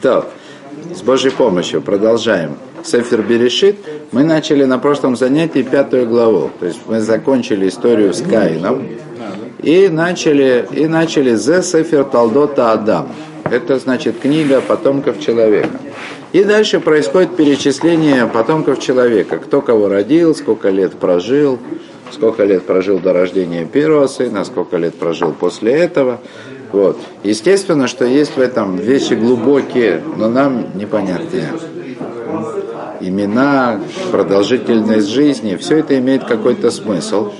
Так, с Божьей помощью продолжаем. Сефер Берешит. Мы начали на прошлом занятии пятую главу. То есть мы закончили историю с Каином. И начали, и начали «Зе Сефер Талдота Адам». Это значит книга потомков человека. И дальше происходит перечисление потомков человека. Кто кого родил, сколько лет прожил, сколько лет прожил до рождения первого сына, сколько лет прожил после этого. Вот. Естественно, что есть в этом вещи глубокие, но нам непонятные. Имена, продолжительность жизни, все это имеет какой-то смысл.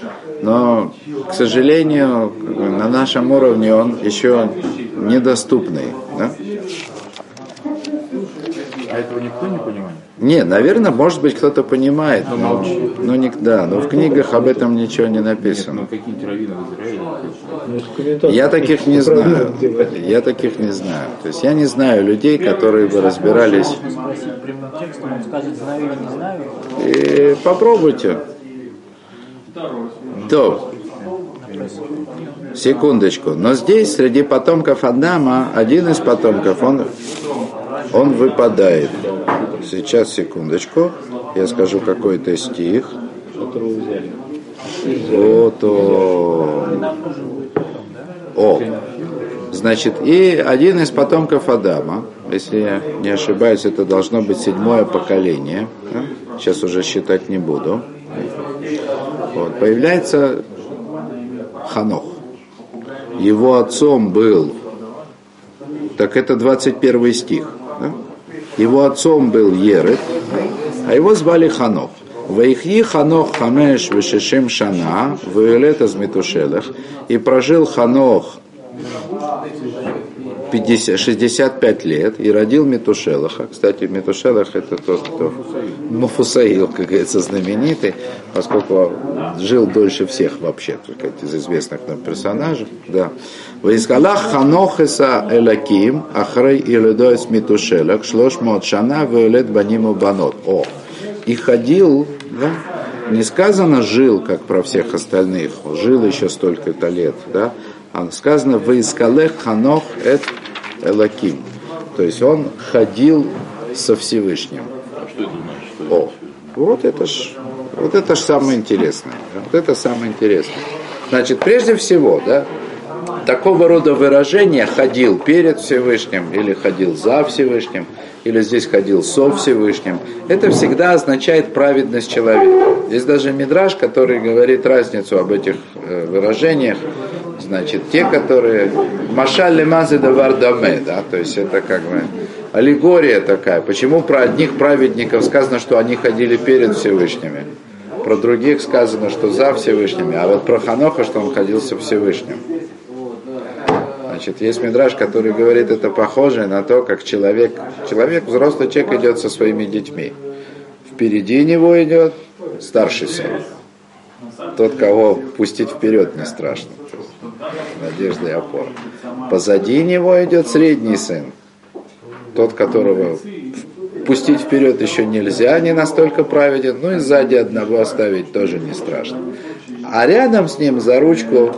Но, к сожалению, на нашем уровне он еще недоступный. Да? А этого никто не понимает? Не, наверное, может быть, кто-то понимает, но, но, но не, да, но в книгах об этом ничего не написано. Ну? Ну, я таких не знаю. Я таких не знаю. То есть я не знаю людей, которые бы разбирались. И попробуйте. То. Секундочку. Но здесь среди потомков Адама один из потомков, он, он выпадает. Сейчас, секундочку. Я скажу какой-то стих. Вот он. О. Значит, и один из потомков Адама, если я не ошибаюсь, это должно быть седьмое поколение. Сейчас уже считать не буду. Вот, появляется Ханох. Его отцом был, так это 21 стих. Его отцом был Ерет, а его звали Ханох. Ваихи Ханох Хамеш Вешешем Шана, Вуэлет из Метушелах, и прожил Ханох 50, 65 лет и родил Метушелаха. Кстати, Метушелах это тот, кто Муфусаил, как говорится, знаменитый, поскольку жил дольше всех вообще, только из известных нам персонажей. Да. Ваискалах Ханохеса Элаким, Ахрей Иледоис Метушелах, Шлош Шана, Виолет Баниму Банот. О, и ходил, да, не сказано жил, как про всех остальных, жил еще столько-то лет, да, сказано «Ваискалех ханох эт элаким». То есть он ходил со Всевышним. А что это значит? О, вот это ж, вот это ж самое интересное. Вот это самое интересное. Значит, прежде всего, да, такого рода выражение ходил перед Всевышним или ходил за Всевышним, или здесь ходил со Всевышним, это всегда означает праведность человека. Здесь даже Мидраж, который говорит разницу об этих э, выражениях, значит, те, которые Машаль Мазы Давардаме, да, то есть это как бы аллегория такая. Почему про одних праведников сказано, что они ходили перед Всевышними? Про других сказано, что за Всевышними, а вот про Ханоха, что он ходил со Всевышним. Значит, есть мидраж, который говорит, это похоже на то, как человек, человек, взрослый человек идет со своими детьми. Впереди него идет старший сын. Тот, кого пустить вперед не страшно. Надежда и опора. Позади него идет средний сын. Тот, которого пустить вперед еще нельзя, не настолько праведен, ну и сзади одного оставить тоже не страшно. А рядом с ним за ручку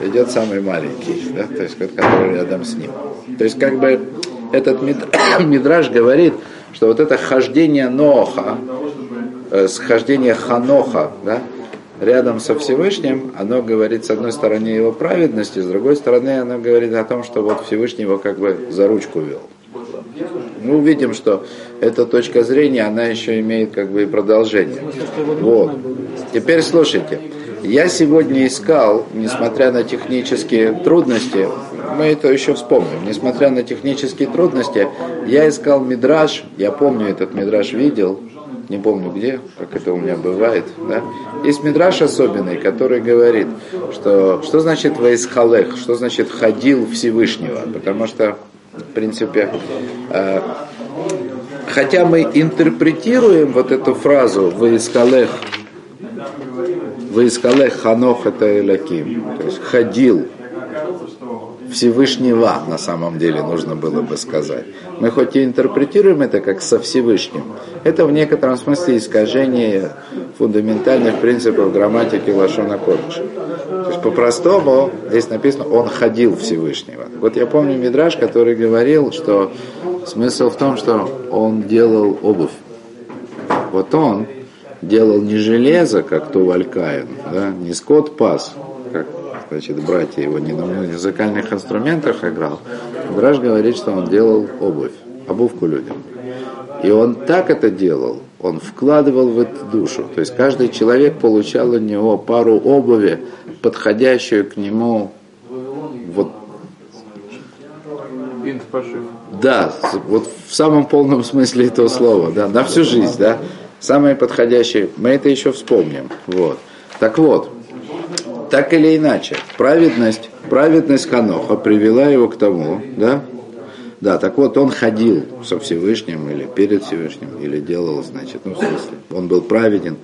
идет самый маленький, да, то есть который рядом с ним. То есть как бы этот мидраж говорит, что вот это хождение Ноха, э, хождение Ханоха, да, рядом со Всевышним, оно говорит с одной стороны его праведности, с другой стороны оно говорит о том, что вот Всевышний его как бы за ручку вел. Мы увидим, что эта точка зрения, она еще имеет как бы и продолжение. Вот. Теперь слушайте. Я сегодня искал, несмотря на технические трудности, мы это еще вспомним, несмотря на технические трудности, я искал мидраж, я помню этот мидраж видел, не помню где, как это у меня бывает, да. Есть мидраж особенный, который говорит, что что значит вейсхалех, что значит ходил Всевышнего, потому что, в принципе, э, хотя мы интерпретируем вот эту фразу вейсхалех Ваискалех Ханох это Элаким. То есть ходил Всевышнего на самом деле нужно было бы сказать. Мы хоть и интерпретируем это как со Всевышним, это в некотором смысле искажение фундаментальных принципов грамматики Лашона Кодыша. То есть по-простому здесь написано «он ходил Всевышнего». Вот я помню Мидраж, который говорил, что смысл в том, что он делал обувь. Вот он делал не железо, как Тувалькаин, да, не скот пас, значит, братья его не на музыкальных инструментах играл. Драж говорит, что он делал обувь, обувку людям. И он так это делал, он вкладывал в эту душу. То есть каждый человек получал у него пару обуви, подходящую к нему вот да, вот в самом полном смысле этого слова, да, на всю жизнь, да, самые подходящие, мы это еще вспомним, вот. Так вот, так или иначе, праведность, праведность Ханоха привела его к тому, да, да, так вот, он ходил со Всевышним или перед Всевышним, или делал, значит, ну, в смысле, он был праведен,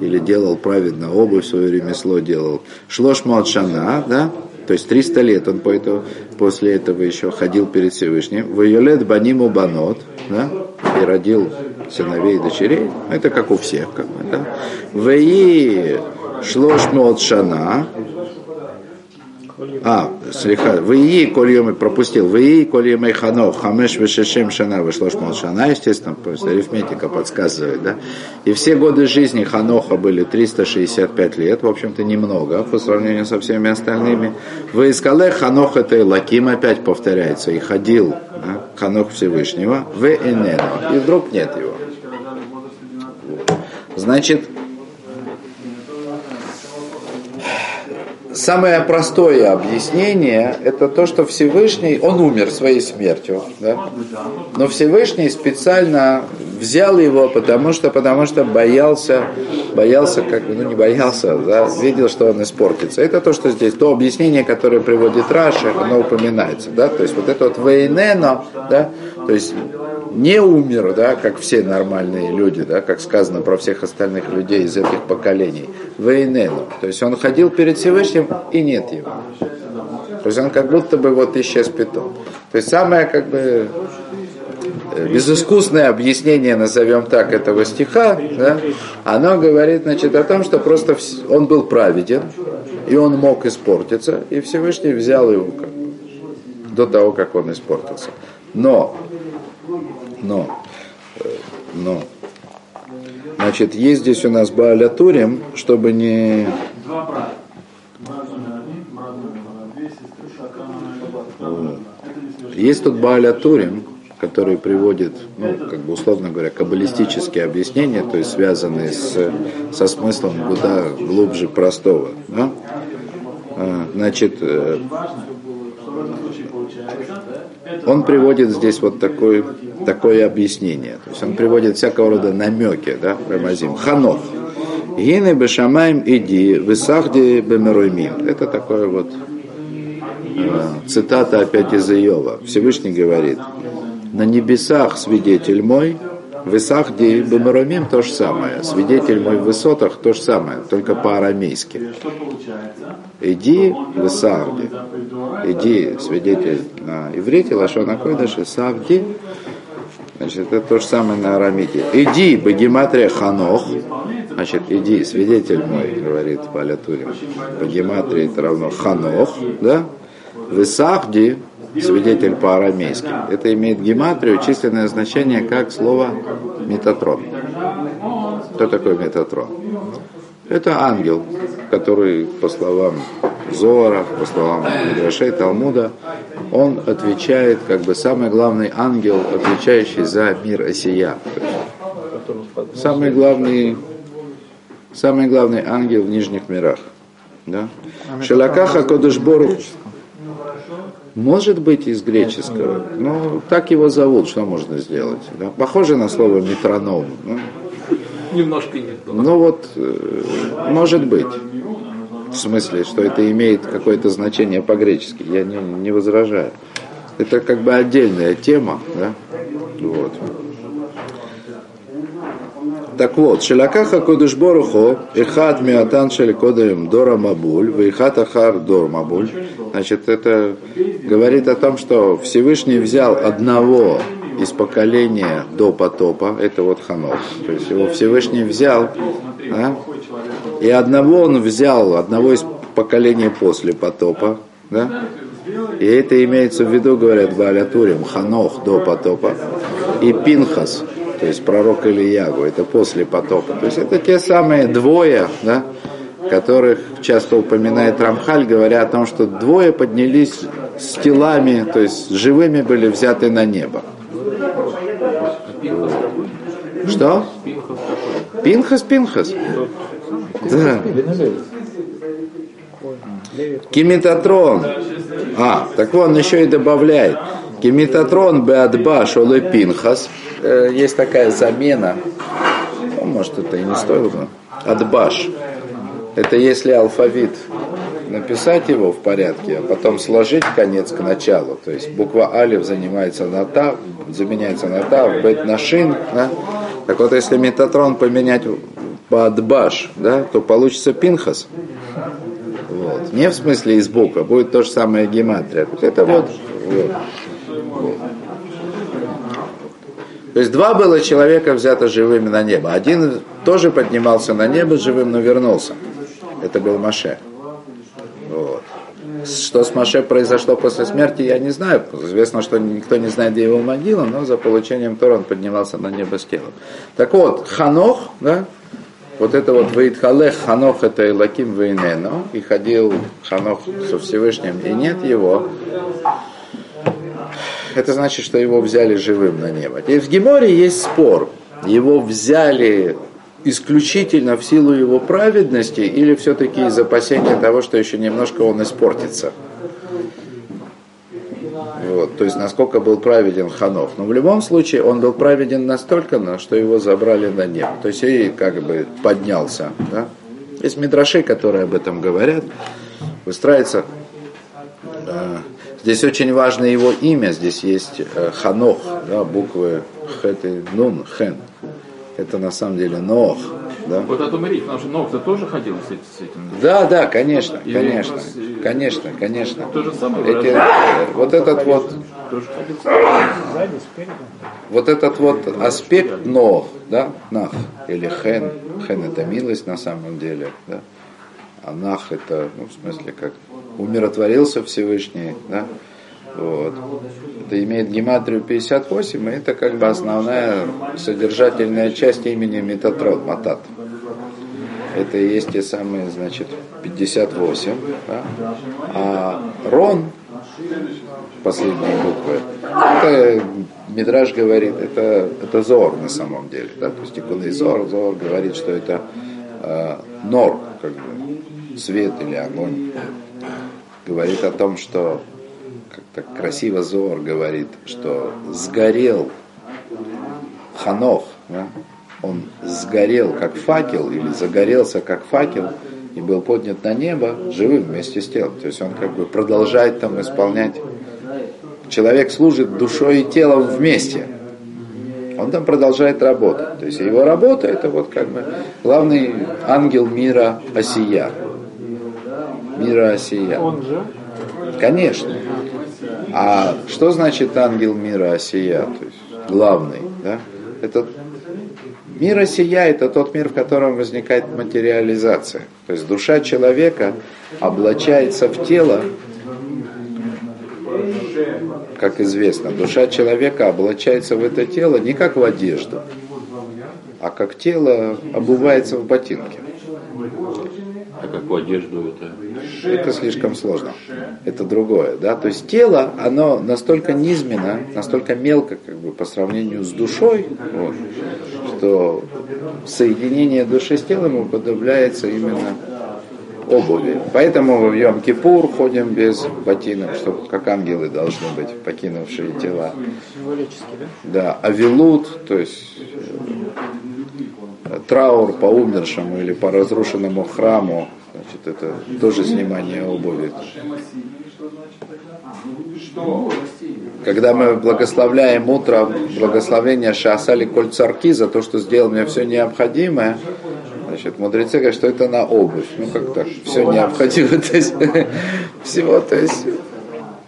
или делал праведно обувь, свое ремесло делал. Шлош Малшана, да, то есть 300 лет он по этому, после этого еще ходил перед Всевышним. Вайолет Баниму Банот, да, и родил сыновей и дочерей. Это как у всех, как бы, да. Ваи Шлош Шана, а, слегка. Вы коль пропустил. Вы коль хано хамеш вешешем шана вышло шана, естественно, арифметика подсказывает, да. И все годы жизни Ханоха были 365 лет, в общем-то немного по сравнению со всеми остальными. Вы искали Ханох это Лаким опять повторяется и ходил да, Ханох Всевышнего в Энену. И вдруг нет его. Значит, самое простое объяснение это то, что Всевышний, он умер своей смертью, да? но Всевышний специально взял его, потому что, потому что боялся, боялся, как ну не боялся, да? видел, что он испортится. Это то, что здесь, то объяснение, которое приводит Раша, оно упоминается, да, то есть вот это вот вейнено, да, то есть не умер, да, как все нормальные люди, да, как сказано про всех остальных людей из этих поколений. Вейнену. То есть он ходил перед Всевышним и нет его. То есть он как будто бы вот исчез питом. То есть самое как бы э, безыскусное объяснение, назовем так, этого стиха, да, оно говорит значит, о том, что просто он был праведен, и он мог испортиться, и Всевышний взял его как, до того, как он испортился. Но но, э, но, значит, есть здесь у нас Баалятурим, чтобы не... Есть тут Баалятурим, который приводит, ну, как бы условно говоря, каббалистические объяснения, то есть связанные с, со смыслом куда глубже простого. Да? А, значит, э, он приводит здесь вот такой, такое объяснение. То есть он приводит всякого рода намеки, да, Рамазим. Ханов. Гины бешамаем иди, высахди бемеруймим. Это такое вот э, цитата опять из Иова. Всевышний говорит, на небесах свидетель мой, в Исахде и Бемарамим то же самое. Свидетель мой в высотах то же самое, только по-арамейски. Иди в Исахде. Иди, свидетель на иврите, Лашона Койдаш, Исахде. Значит, это то же самое на арамите. Иди, Багематрия Ханох. Значит, иди, свидетель мой, говорит Паля Турин. Багематрия это равно Ханох, да? В Исахде свидетель по-арамейски. Это имеет гематрию, численное значение, как слово метатрон. Кто такой метатрон? Это ангел, который, по словам Зора, по словам Мидрашей Талмуда, он отвечает, как бы самый главный ангел, отвечающий за мир Осия. Самый главный, самый главный ангел в нижних мирах. Да? Шелакаха Кодышборух может быть из греческого, но так его зовут, что можно сделать? Да? Похоже на слово метроном. Ну, Немножко нет. Ну вот, э, может быть. В смысле, что это имеет какое-то значение по-гречески. Я не, не возражаю. Это как бы отдельная тема, да? Вот. Так вот, Шелякаха Кодыш Борухо, Ихад Миатан Шеликодым Дора Мабуль, Вихат Ахар Дор Мабуль. Значит, это говорит о том, что Всевышний взял одного из поколения до потопа, это вот Ханов. То есть его Всевышний взял, а? и одного он взял, одного из поколения после потопа, да? И это имеется в виду, говорят Балятурим, Ханох до потопа, и Пинхас, то есть пророк Ильягу, это после потопа. То есть это те самые двое, да, которых часто упоминает Рамхаль, говоря о том, что двое поднялись с телами, то есть живыми были взяты на небо. Что? Пинхас, Пинхас. Да. Кимитатрон. А, так он еще и добавляет. Кимитатрон беадба шолы пинхас. Э, есть такая замена. Ну, может, это и не стоило бы. Адбаш. Это если алфавит написать его в порядке, а потом сложить конец к началу. То есть буква Алиф занимается на Та, заменяется на Та, Бет на Шин. Да? Так вот, если метатрон поменять по Адбаш, да, то получится Пинхас. Вот. Не в смысле из буквы, будет то же самое гематрия. Это вот, вот. вот. То есть два было человека взято живыми на небо. Один тоже поднимался на небо живым, но вернулся. Это был Маше. Что с Маше произошло после смерти, я не знаю. Известно, что никто не знает, где его могила, но за получением Тора он поднимался на небо с телом. Так вот, Ханох, да, вот это вот Ваидхалех, Ханох это Илаким Вейнено, и ходил Ханох со Всевышним, и нет его, это значит, что его взяли живым на небо. И в Геморе есть спор. Его взяли исключительно в силу его праведности или все-таки из опасения того, что еще немножко он испортится. Вот, то есть насколько был праведен Ханов. Но в любом случае он был праведен настолько, что его забрали на небо. То есть и как бы поднялся. Да? Есть мидраши, которые об этом говорят. Выстраивается. Э, здесь очень важно его имя. Здесь есть э, Ханох, да, буквы Хет и Нун, Хен. Это на самом деле Нох. Да? Вот это речь, потому что Нох-то тоже ходил с этим. Да, да, конечно, Или конечно, раз, конечно, конечно. То же самое Эти, э, Вот этот вот, вот этот вот аспект Нох, да, Нах, или Хен, Хен это милость на самом деле, да, а Нах это, ну, в смысле, как умиротворился Всевышний, да, вот. Это имеет гематрию 58, и это как бы основная содержательная часть имени Метатрон, Матат. Это и есть те самые, значит, 58. Да? А Рон, последние буквы, это Мидраж говорит, это, это Зор на самом деле. Да? То есть Икуный Зор, Зор говорит, что это э, Нор, как бы, свет или огонь. Говорит о том, что как-то красиво Зор говорит, что сгорел Ханох, да? он сгорел как факел или загорелся как факел и был поднят на небо живым вместе с телом. То есть он как бы продолжает там исполнять. Человек служит душой и телом вместе. Он там продолжает работать. То есть его работа это вот как бы главный ангел мира Осия. Мира Осия. Он же? Конечно. А что значит ангел мира Осия? То есть главный, да? Это мир Осия – это тот мир, в котором возникает материализация. То есть душа человека облачается в тело, как известно, душа человека облачается в это тело не как в одежду, а как тело обувается в ботинки. А какую одежду это? Это слишком сложно. Это другое. Да? То есть тело, оно настолько низменно, настолько мелко как бы, по сравнению с душой, вот, что соединение души с телом уподобляется именно обуви. Поэтому в Йом-Кипур ходим без ботинок, чтобы как ангелы должны быть, покинувшие тела. да? Да, авилут, то есть э, траур по умершему или по разрушенному храму, значит, это тоже снимание обуви. когда мы благословляем утром благословение Шасали Коль Царки за то, что сделал мне все необходимое, значит, мудрецы говорят, что это на обувь. Ну, как так, все необходимое, то есть, всего, то есть,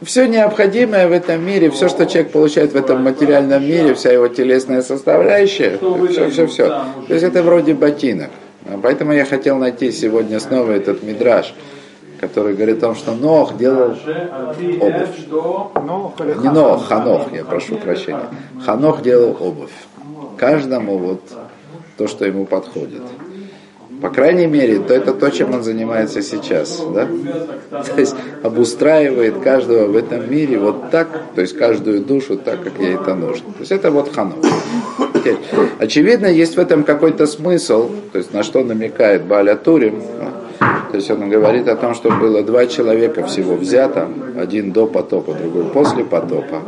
все необходимое в этом мире, все, что человек получает в этом материальном мире, вся его телесная составляющая, все, все, все. То есть это вроде ботинок. А поэтому я хотел найти сегодня снова этот мидраж, который говорит о том, что Нох делал обувь. Не Нох, Ханох, я прошу прощения. Ханох делал обувь. Каждому вот то, что ему подходит. По крайней мере, то это то, чем он занимается сейчас. Да? То есть обустраивает каждого в этом мире вот так, то есть каждую душу так, как ей это нужно. То есть это вот ханов. Очевидно, есть в этом какой-то смысл, то есть на что намекает Баля Турим. То есть он говорит о том, что было два человека всего взято, один до потопа, другой после потопа.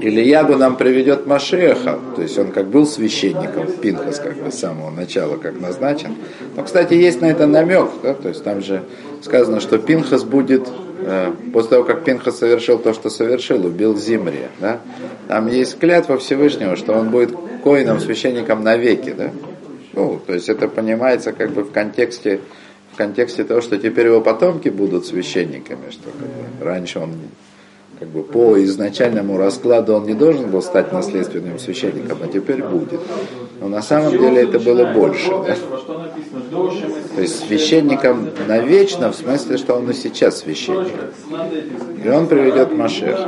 Ильягу нам приведет Машеха, то есть он как был священником, Пинхас как бы с самого начала как назначен. Но, кстати, есть на это намек, да, то есть там же сказано, что Пинхас будет, э, после того, как Пинхас совершил то, что совершил, убил Зимри, да, там есть клятва Всевышнего, что он будет коином, священником навеки, да. Ну, то есть это понимается как бы в контексте, в контексте того, что теперь его потомки будут священниками, что как бы, раньше он как бы по изначальному раскладу он не должен был стать наследственным священником, а теперь будет. Но на самом деле это было больше. Да? То есть священником навечно, в смысле, что он и сейчас священник. И он приведет Машех.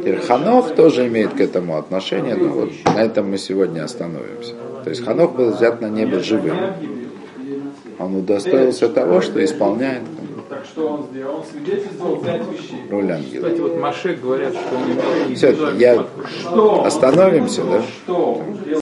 Теперь Ханох тоже имеет к этому отношение, но вот на этом мы сегодня остановимся. То есть Ханох был взят на небо живым. Он удостоился того, что исполняет так что он сделал? Он свидетельствовал пять вещей. Роль ангела. Кстати, вот Машек говорят, что он имел... Все, я... Что? Остановимся, да? Что?